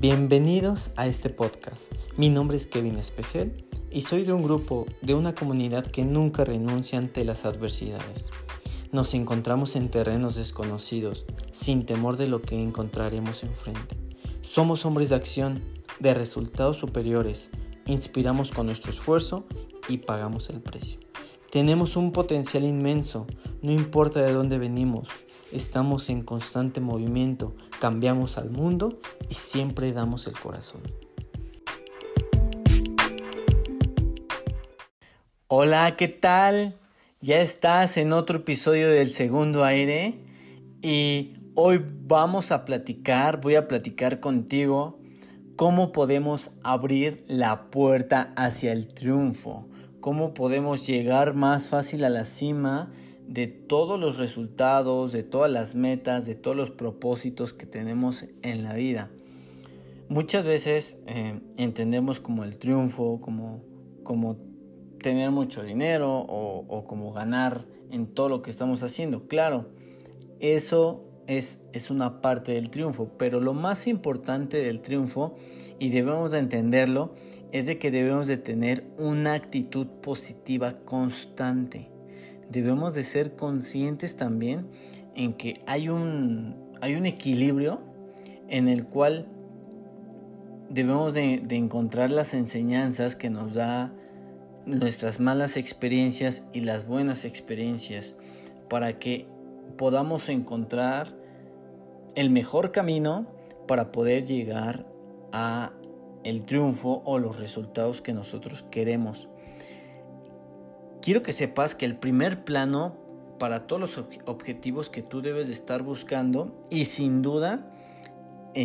Bienvenidos a este podcast. Mi nombre es Kevin Espejel y soy de un grupo, de una comunidad que nunca renuncia ante las adversidades. Nos encontramos en terrenos desconocidos, sin temor de lo que encontraremos enfrente. Somos hombres de acción, de resultados superiores, inspiramos con nuestro esfuerzo y pagamos el precio. Tenemos un potencial inmenso, no importa de dónde venimos, estamos en constante movimiento, cambiamos al mundo y siempre damos el corazón. Hola, ¿qué tal? Ya estás en otro episodio del segundo aire y hoy vamos a platicar, voy a platicar contigo cómo podemos abrir la puerta hacia el triunfo, cómo podemos llegar más fácil a la cima de todos los resultados, de todas las metas, de todos los propósitos que tenemos en la vida. Muchas veces eh, entendemos como el triunfo, como, como tener mucho dinero o, o, como ganar en todo lo que estamos haciendo. Claro, eso es, es una parte del triunfo, pero lo más importante del triunfo, y debemos de entenderlo, es de que debemos de tener una actitud positiva constante debemos de ser conscientes también en que hay un, hay un equilibrio en el cual debemos de, encontrar las enseñanzas que nos da nuestras malas experiencias y las buenas experiencias para que podamos encontrar el mejor camino para poder llegar a el triunfo o los resultados que nosotros queremos quiero que sepas que el primer plano para todos los objetivos que tú debes de estar buscando y sin duda,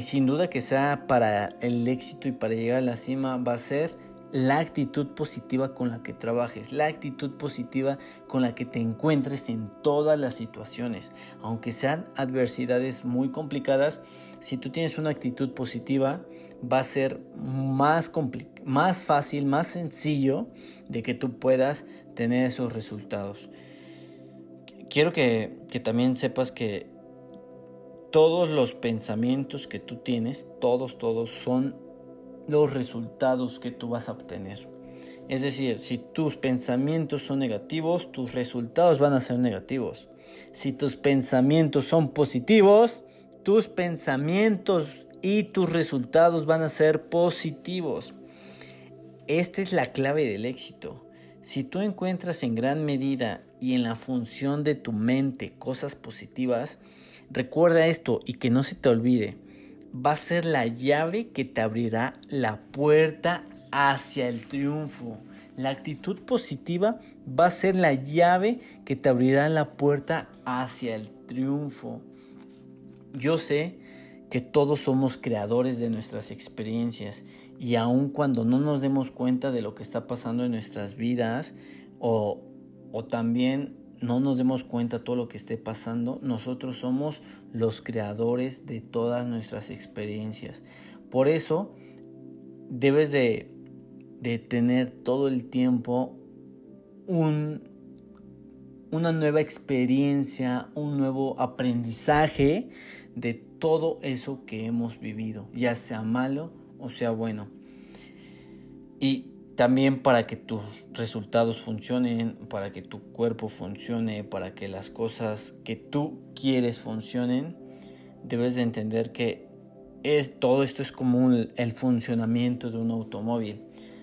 sin duda que sea para el éxito y para llegar a la cima va a ser la actitud positiva con la que trabajes, la actitud positiva con la que te encuentres en todas las situaciones. Aunque sean adversidades muy complicadas, si tú tienes una actitud positiva, va a ser más fácil, más sencillo de que tú puedas tener esos resultados. Quiero que, que también sepas que todos los pensamientos que tú tienes, todos, todos son los resultados que tú vas a obtener. Es decir, si tus pensamientos son negativos, tus resultados van a ser negativos. Si tus pensamientos son positivos, tus pensamientos y tus resultados van a ser positivos. Esta es la clave del éxito. Si tú encuentras en gran medida y en la función de tu mente cosas positivas, recuerda esto y que no se te olvide va a ser la llave que te abrirá la puerta hacia el triunfo. La actitud positiva va a ser la llave que te abrirá la puerta hacia el triunfo. Yo sé que todos somos creadores de nuestras experiencias y aun cuando no nos demos cuenta de lo que está pasando en nuestras vidas o, o también no nos demos cuenta de todo lo que esté pasando, nosotros somos los creadores de todas nuestras experiencias. Por eso debes de, tener todo el tiempo un, una nueva experiencia, un nuevo aprendizaje de todo eso que hemos vivido, ya sea malo o sea bueno. Y también para que tus resultados funcionen, para que tu cuerpo funcione, para que las cosas que tú quieres funcionen, debes de entender que es, todo esto es como el funcionamiento de un automóvil.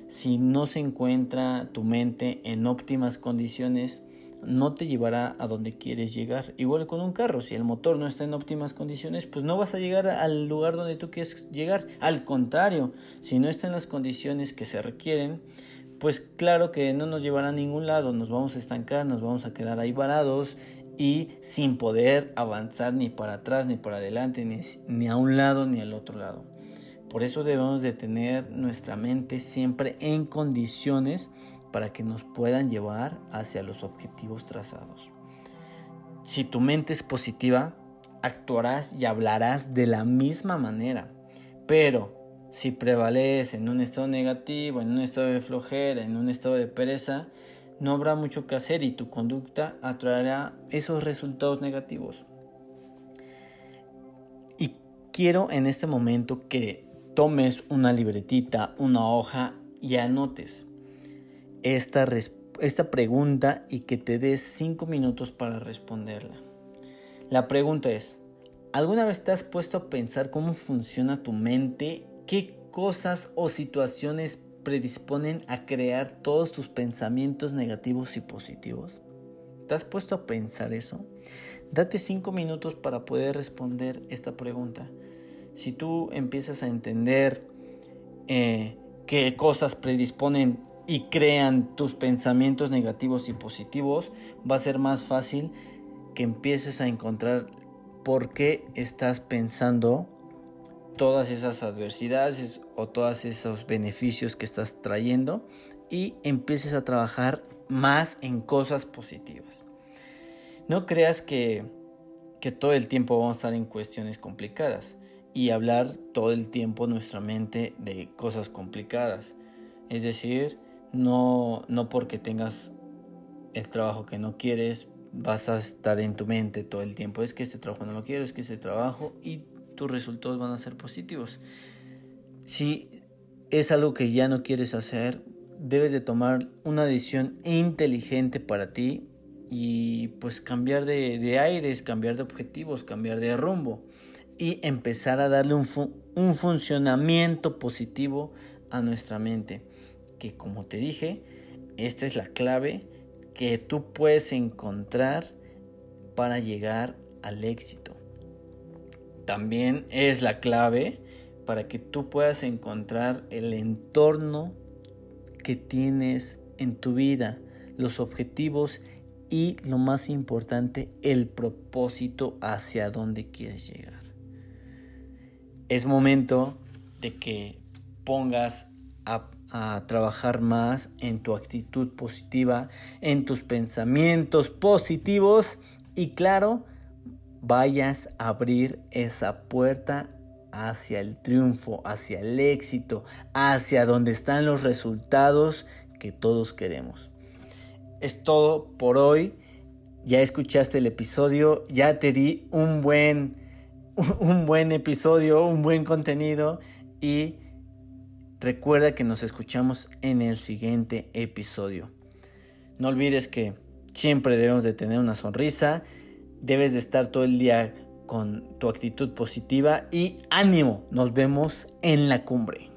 Si no se encuentra tu mente en óptimas condiciones, no te llevará a donde quieres llegar. Igual con un carro, si el motor no está en óptimas condiciones, pues no vas a llegar al lugar donde tú quieres llegar. Al contrario, si no está en las condiciones que se requieren, pues claro que no nos llevará a ningún lado, nos vamos a estancar, nos vamos a quedar ahí varados y sin poder avanzar ni para atrás, ni para adelante, ni, ni a un lado ni al otro lado. Por eso debemos de tener nuestra mente siempre en condiciones para que nos puedan llevar hacia los objetivos trazados. Si tu mente es positiva, actuarás y hablarás de la misma manera. Pero si prevalece en un estado negativo, en un estado de flojera, en un estado de pereza, no habrá mucho que hacer y tu conducta atraerá esos resultados negativos. Y quiero en este momento que tomes una libretita, una hoja y anotes esta, esta pregunta y que te des 5 minutos para responderla. La pregunta es, ¿alguna vez te has puesto a pensar cómo funciona tu mente? ¿Qué cosas o situaciones predisponen a crear todos tus pensamientos negativos y positivos? ¿Te has puesto a pensar eso? Date 5 minutos para poder responder esta pregunta. Si tú empiezas a entender eh, qué cosas predisponen y crean tus pensamientos negativos y positivos, va a ser más fácil que empieces a encontrar por qué estás pensando todas esas adversidades o todos esos beneficios que estás trayendo y empieces a trabajar más en cosas positivas. No creas que, que todo el tiempo vamos a estar en cuestiones complicadas y hablar todo el tiempo nuestra mente de cosas complicadas. Es decir, no, no porque tengas el trabajo que no quieres, vas a estar en tu mente todo el tiempo. Es que este trabajo no lo quiero, es que este trabajo y tus resultados van a ser positivos. Si es algo que ya no quieres hacer, debes de tomar una decisión inteligente para ti y pues cambiar de, aires, cambiar de objetivos, cambiar de rumbo y empezar a darle un funcionamiento positivo a nuestra mente. Que como te dije, esta es la clave que tú puedes encontrar para llegar al éxito. También es la clave para que tú puedas encontrar el entorno que tienes en tu vida, los objetivos y lo más importante, el propósito hacia dónde quieres llegar es momento de que pongas a, trabajar más en tu actitud positiva, en tus pensamientos positivos y claro, vayas a abrir esa puerta hacia el triunfo, hacia el éxito, hacia donde están los resultados que todos queremos. Es todo por hoy. Ya escuchaste el episodio, ya te di un buen un buen episodio, un buen contenido y recuerda que nos escuchamos en el siguiente episodio. No olvides que siempre debemos de tener una sonrisa, debes de estar todo el día con tu actitud positiva y ánimo, nos vemos en la cumbre.